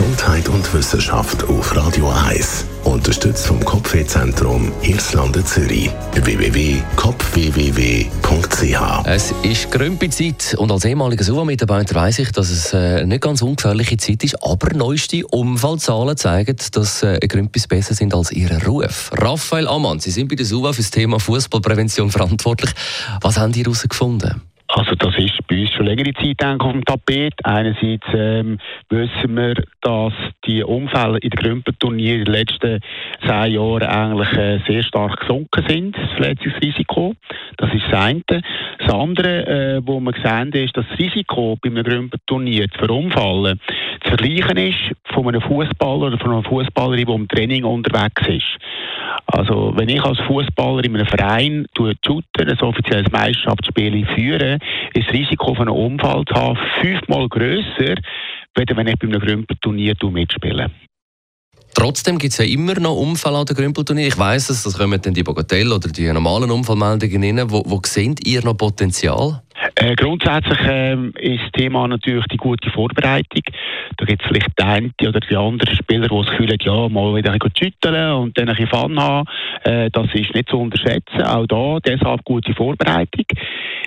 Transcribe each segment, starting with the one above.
Gesundheit und Wissenschaft auf Radio 1. Unterstützt vom Kopfwehzentrum Irlande Zürich. www.kopfwww.ch Es ist Grümpelzeit und als ehemaliger SUVA-Mitarbeiter weiß ich, dass es eine nicht ganz ungefährliche Zeit ist, aber neueste Unfallzahlen zeigen, dass äh, Grümpis besser sind als ihr Ruf. Raphael Ammann, Sie sind bei der SUVA für das Thema Fußballprävention verantwortlich. Was haben Sie herausgefunden? Also das ist bei uns schon längere Zeit auf dem Tapet. Einerseits ähm, wissen wir, dass die Unfälle in den Grümpelturnieren in den letzten zehn Jahren eigentlich äh, sehr stark gesunken sind, das Verletzungsrisiko. Das ist das eine. Das andere, äh, wo wir sehen, ist, dass das Risiko bei einem Grümpelturnier zu verunfallen zu vergleichen ist von einem Fußballer oder von einer Fußballerin, die im Training unterwegs ist. Also wenn ich als Fußballer in einem Verein shooten, ein offizielles Meisterschaftsspiel führe, ist das Risiko von einem Unfall zu haben fünfmal grösser, als wenn ich bei einem Grümpelturnier mitspiele. Trotzdem gibt es ja immer noch Unfälle an den Grümpelturnier. Ich weiss es, das kommen dann die Bagatell- oder die normalen Unfallmeldungen rein. Wo, wo seht ihr noch Potenzial? Äh, grundsätzlich ähm, ist das Thema natürlich die gute Vorbereitung. Da gibt es vielleicht den einen oder die anderen Spieler, die das Gefühl haben, ja, mal wieder ein schütteln und dann ein bisschen Fun haben. Äh, das ist nicht zu unterschätzen. Auch da deshalb gute Vorbereitung.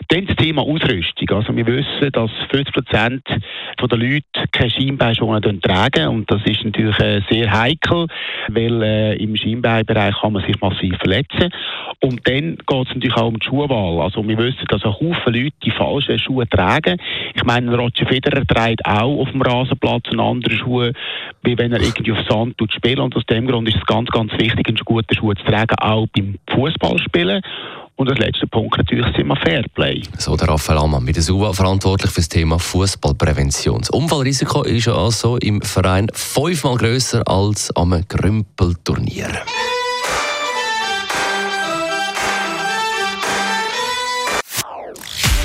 Dann das Thema Ausrüstung. Also wir wissen, dass 50 Prozent der Leute keine Schienbeinschoner tragen und das ist natürlich äh, sehr heikel, weil äh, im Schienbeinbereich kann man sich massiv verletzen. Und dann geht es natürlich auch um die Schuhwahl. Also wir wissen, dass ein Haufen Leute die falschen Schuhe tragen. Ich meine, Roger Federer trägt auch auf dem Rasenplatz einen anderen Schuh, wie wenn er irgendwie auf Sand tut spielen. Und aus dem Grund ist es ganz, ganz wichtig, einen guten Schuh zu tragen, auch beim Fußballspielen. Und als letzter Punkt natürlich das Thema Fairplay. So der Raphael Ammann mit der SUVA verantwortlich für das Thema Fußballprävention. Das Unfallrisiko ist ja also im Verein fünfmal grösser als am Grümpelturnier.